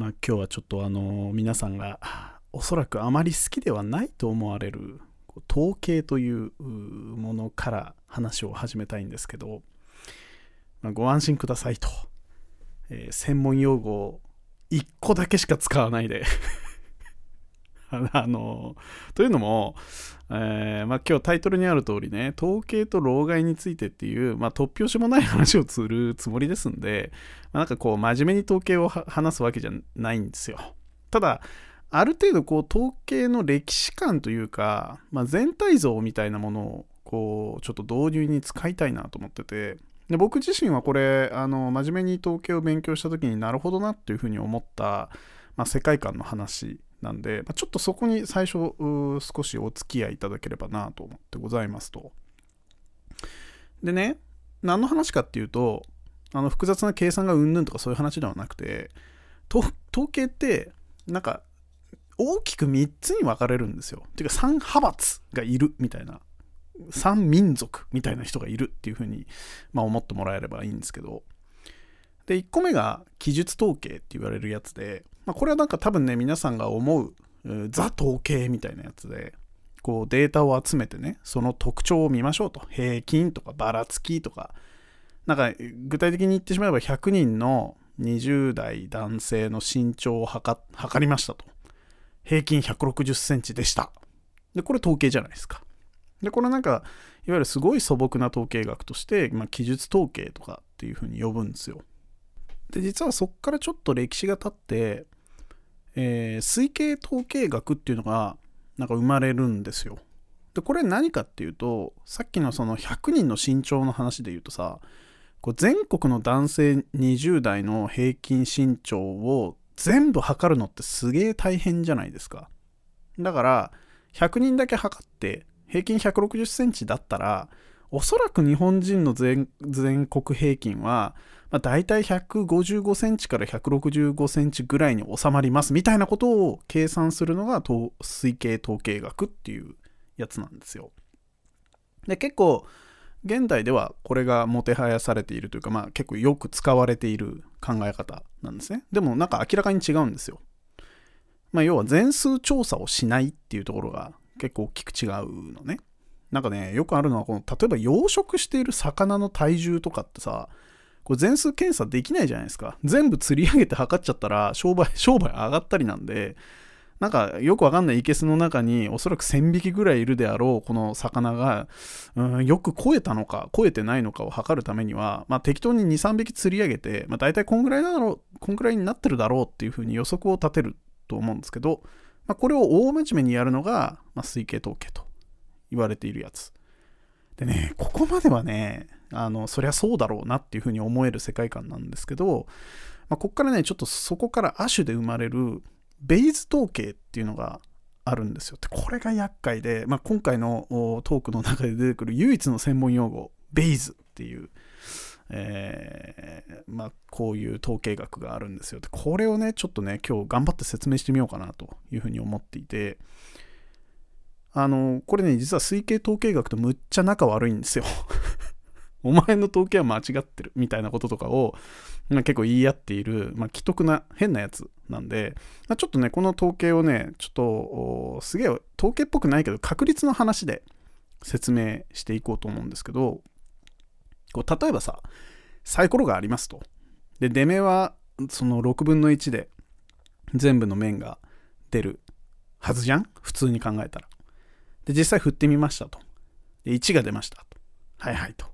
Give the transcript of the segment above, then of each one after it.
まあ、今日はちょっとあの皆さんがおそらくあまり好きではないと思われる統計というものから話を始めたいんですけど、まあ、ご安心くださいと、えー、専門用語を1個だけしか使わないで。あのというのも、えー、まあ、今日タイトルにある通りね統計と老害についてっていう、まあ、突拍子もない話をするつもりですんで、まあ、なんかこう真面目に統計を話すわけじゃないんですよ。ただある程度こう統計の歴史観というか、まあ、全体像みたいなものをこうちょっと導入に使いたいなと思っててで僕自身はこれあの真面目に統計を勉強した時になるほどなっていうふうに思った、まあ、世界観の話なんで、まあ、ちょっとそこに最初少しお付き合いいただければなと思ってございますと。でね、何の話かっていうと、あの複雑な計算がうんぬんとかそういう話ではなくて、統計ってなんか大きく3つに分かれるんですよ。ていうか3派閥がいるみたいな。3民族みたいな人がいるっていうふうに、まあ、思ってもらえればいいんですけど。で、1個目が記述統計って言われるやつで、まあ、これはなんか多分ね、皆さんが思う、ザ統計みたいなやつで、こうデータを集めてね、その特徴を見ましょうと。平均とかばらつきとか。なんか具体的に言ってしまえば100人の20代男性の身長を測りましたと。平均160センチでした。で、これ統計じゃないですか。で、これなんか、いわゆるすごい素朴な統計学として、まあ、記述統計とかっていうふうに呼ぶんですよ。で実はそこからちょっと歴史が経って、えー、推計統計学っていうのがなんか生まれるんですよ。でこれ何かっていうとさっきのその100人の身長の話で言うとさこう全国の男性20代の平均身長を全部測るのってすげえ大変じゃないですか。だから100人だけ測って平均160センチだったらおそらく日本人の全国平均はまあ、大体155センチから165センチぐらいに収まりますみたいなことを計算するのが推計統計学っていうやつなんですよ。で結構現代ではこれがもてはやされているというか、まあ、結構よく使われている考え方なんですね。でもなんか明らかに違うんですよ。まあ、要は全数調査をしないっていうところが結構大きく違うのね。なんかね、よくあるのはこの、例えば養殖している魚の体重とかってさ、これ全数検査できないじゃないですか。全部釣り上げて測っちゃったら商売、商売上がったりなんで、なんかよくわかんない生けすの中におそらく1000匹ぐらいいるであろうこの魚が、うん、よく超えたのか超えてないのかを測るためには、まあ、適当に23匹釣り上げて、まあ、大体こんぐらいだろうこんぐらいになってるだろうっていうふうに予測を立てると思うんですけど、まあ、これを大真面目にやるのが、まあ、推計統計と言われているやつ。でねここまではねあのそりゃそうだろうなっていうふうに思える世界観なんですけど、まあ、ここからねちょっとそこから亜種で生まれるベイズ統計っていうのがあるんですよ。でこれが厄介で、まあ、今回のトークの中で出てくる唯一の専門用語ベイズっていう、えー、まあ、こういう統計学があるんですよ。でこれをねちょっとね今日頑張って説明してみようかなというふうに思っていてあのこれね実は推計統計学とむっちゃ仲悪いんですよ お前の統計は間違ってるみたいなこととかを、まあ、結構言い合っている、まあ、既得な変なやつなんで、まあ、ちょっとね、この統計をね、ちょっとすげえ統計っぽくないけど、確率の話で説明していこうと思うんですけど、こう例えばさ、サイコロがありますと。で、出目はその6分の1で全部の面が出るはずじゃん？普通に考えたら。で、実際振ってみましたと。で、1が出ましたと。はいはいと。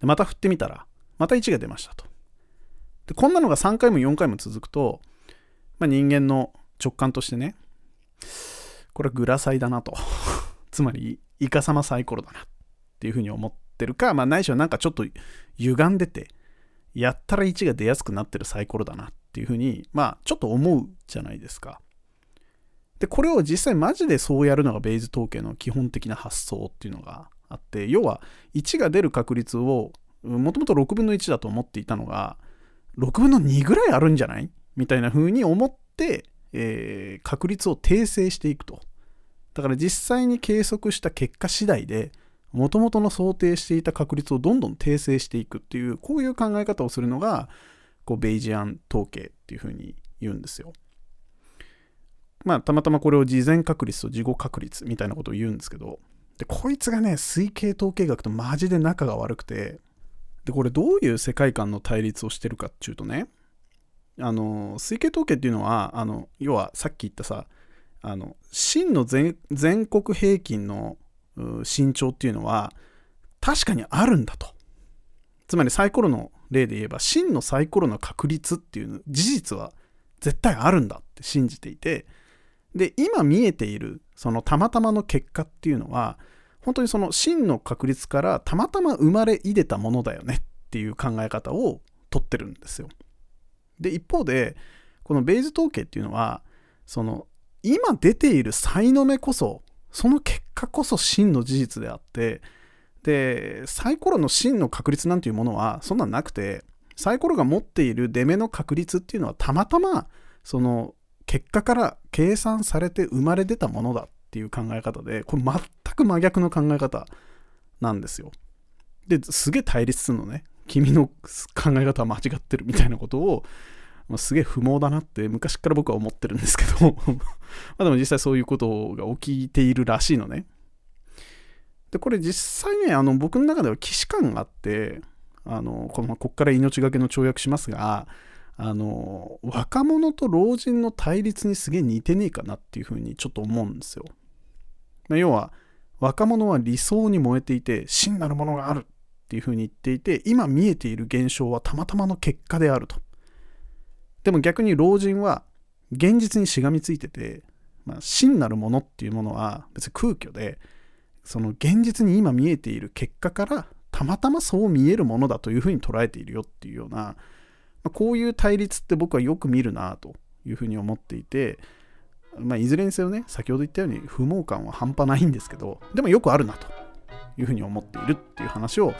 でまた振ってみたら、また1が出ましたと。で、こんなのが3回も4回も続くと、まあ、人間の直感としてね、これはグラサイだなと。つまり、イカサマサイコロだなっていうふうに思ってるか、まあ、ないしはなんかちょっと歪んでて、やったら1が出やすくなってるサイコロだなっていうふうに、まあ、ちょっと思うじゃないですか。で、これを実際マジでそうやるのがベイズ統計の基本的な発想っていうのがあって要は1が出る確率をもともと6分の1だと思っていたのが6分の2ぐらいあるんじゃない？みたいな風に思って、えー、確率を訂正していくとだから実際に計測した結果次第でもともとの想定していた確率をどんどん訂正していくっていうこういう考え方をするのがこうベイジアン統計っていう風に言うんですよ。まあたまたまこれを事前確率と事後確率みたいなことを言うんですけどでこいつがね推計統計学とマジで仲が悪くてでこれどういう世界観の対立をしてるかっていうとねあの推計統計っていうのはあの要はさっき言ったさあの真の全全国平均の身長っていうのは確かにあるんだと。つまりサイコロの例で言えば真のサイコロの確率っていう事実は絶対あるんだって信じていてで今見えているそのたまたまの結果っていうのは本当にその真の確率からたまたま生まれいでたものだよねっていう考え方をとってるんですよ。で一方でこのベイズ統計っていうのはその今出ている才の目こそその結果こそ真の事実であってでサイコロの真の確率なんていうものはそんなんなくてサイコロが持っている出目の確率っていうのはたまたまその結果から計算されて生まれ出たものだっていう考え方でこれ全く真逆の考え方なんですよ。ですげえ対立するのね君の考え方は間違ってるみたいなことを、まあ、すげえ不毛だなって昔から僕は思ってるんですけど までも実際そういうことが起きているらしいのね。でこれ実際ねあの僕の中では既視感があってあのこのこっから命がけの跳躍しますがあの若者と老人の対立にすげえ似てねえかなっていうふうにちょっと思うんですよ。まあ、要は若者は理想に燃えていて真なるものがあるっていうふうに言っていて今見えている現象はたまたまの結果であると。でも逆に老人は現実にしがみついてて、まあ、真なるものっていうものは別に空虚でその現実に今見えている結果からたまたまそう見えるものだというふうに捉えているよっていうようなこういう対立って僕はよく見るなというふうに思っていて、まあ、いずれにせよね、先ほど言ったように不毛感は半端ないんですけど、でもよくあるなというふうに思っているっていう話を、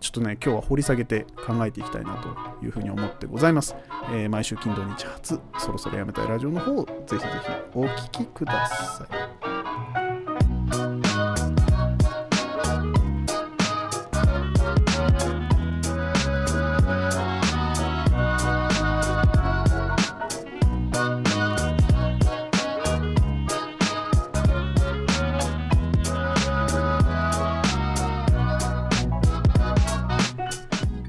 ちょっとね、今日は掘り下げて考えていきたいなというふうに思ってございます。えー、毎週金土日初、そろそろやめたいラジオの方、ぜひぜひお聴きください。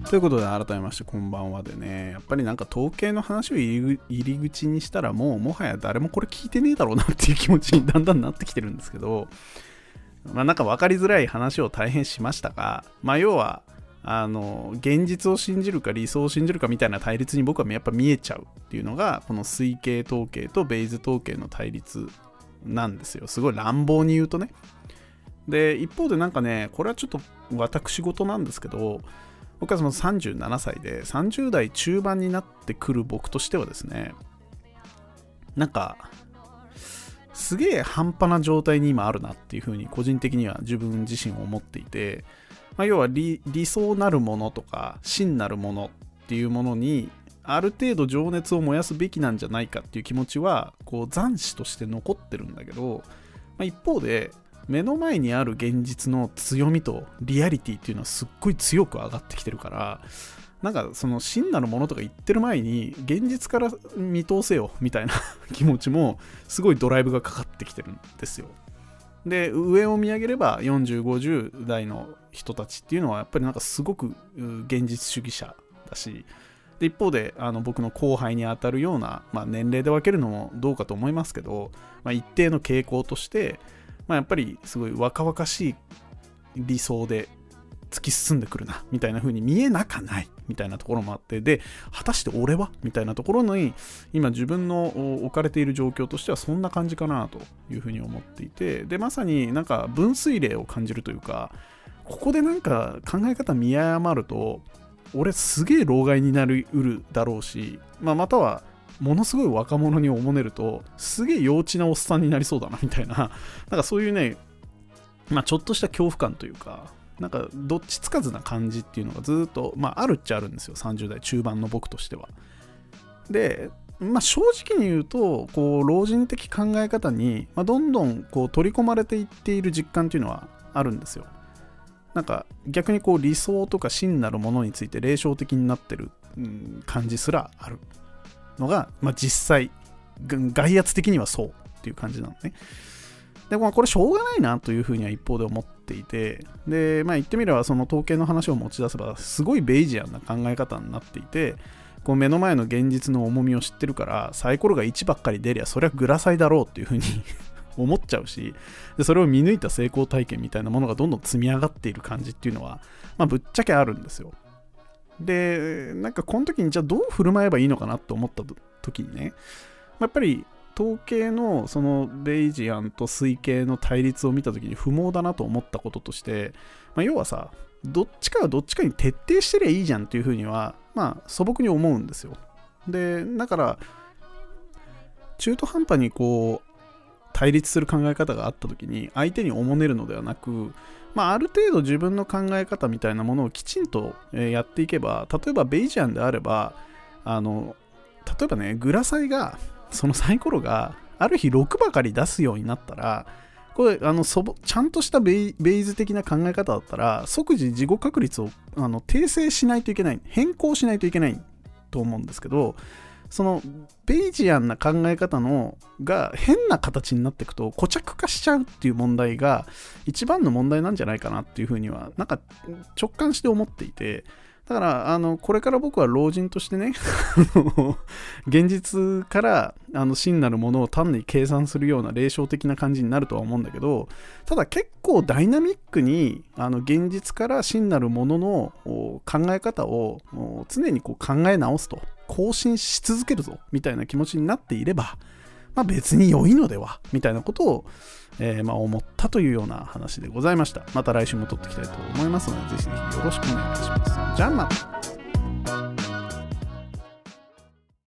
ということで改めましてこんばんはでね。やっぱりなんか統計の話を入り口にしたらもうもはや誰もこれ聞いてねえだろうなっていう気持ちにだんだんなってきてるんですけどまあなんか分かりづらい話を大変しましたがまあ要はあの現実を信じるか理想を信じるかみたいな対立に僕はやっぱ見えちゃうっていうのがこの推計統計とベイズ統計の対立なんですよ。すごい乱暴に言うとね。で一方でなんかねこれはちょっと私事なんですけど僕はその37歳で30代中盤になってくる僕としてはですねなんかすげえ半端な状態に今あるなっていうふうに個人的には自分自身を思っていて、まあ、要は理想なるものとか真なるものっていうものにある程度情熱を燃やすべきなんじゃないかっていう気持ちはこう残滓として残ってるんだけど、まあ、一方で目の前にある現実の強みとリアリティっていうのはすっごい強く上がってきてるからなんかその真なるものとか言ってる前に現実から見通せよみたいな 気持ちもすごいドライブがかかってきてるんですよ。で上を見上げれば4050代の人たちっていうのはやっぱりなんかすごく現実主義者だしで一方であの僕の後輩に当たるような、まあ、年齢で分けるのもどうかと思いますけど、まあ、一定の傾向としてまあ、やっぱりすごい若々しい理想で突き進んでくるなみたいな風に見えなかないみたいなところもあってで果たして俺は？みたいなところに今自分の置かれている状況としてはそんな感じかなというふうに思っていてでまさになんか分水嶺を感じるというかここでなんか考え方見誤ると俺すげえ老害になりうるだろうし、まあ、またはものすごい若者におもねるとすげえ幼稚なおっさんになりそうだなみたいな。なんかそういうねまあちょっとした恐怖感というかなんかどっちつかずな感じっていうのがずっと、まあ、あるっちゃあるんですよ。30代中盤の僕としては。でまあ、正直に言うとこう老人的考え方に、まあ、どんどんこう取り込まれていっている実感っていうのはあるんですよ。なんか逆にこう理想とか真なるものについて霊障的になってる、感じすらある。のが、まあ、実際外圧的にはそうっていう感じなのね。で、まあ、これしょうがないなというふうには一方で思っていてで、まあ、言ってみればその統計の話を持ち出せばすごいベイジアンな考え方になっていてこう目の前の現実の重みを知ってるからサイコロが1ばっかり出りゃそりゃグラサイだろうっていうふうに 思っちゃうしでそれを見抜いた成功体験みたいなものがどんどん積み上がっている感じっていうのは、まあ、ぶっちゃけあるんですよ。でなんかこの時にじゃあどう振る舞えばいいのかなと思った時にねやっぱり統計のそのベイジアンと推計の対立を見た時に不毛だなと思ったこととして、まあ、要はさどっちかがどっちかに徹底してりゃいいじゃんっていうふうにはまあ素朴に思うんですよ。でだから中途半端にこう対立する考え方があった時に相手におもねるのではなく、まあ、ある程度自分の考え方みたいなものをきちんとやっていけば例えばベイジアンであればあの例えばねグラサイがそのサイコロがある日6ばかり出すようになったらこれあのそちゃんとしたベイズ的な考え方だったら即時事後確率をあの訂正しないといけない変更しないといけないと思うんですけどそのベイジアンな考え方のが変な形になっていくと固着化しちゃうっていう問題が一番の問題なんじゃないかなっていうふうにはなんか直感して思っていて。だから、あの、これから僕は老人としてね、現実からあの真なるものを単に計算するような霊障的な感じになるとは思うんだけど、ただ結構ダイナミックにあの現実から真なるものの考え方を常にこう考え直すと、更新し続けるぞ、みたいな気持ちになっていれば、まあ、別に良いのではみたいなことを、えー、ま思ったというような話でございました。また来週も撮っていきたいと思いますので、ぜひぜひよろしくお願いいたします。じゃあまた。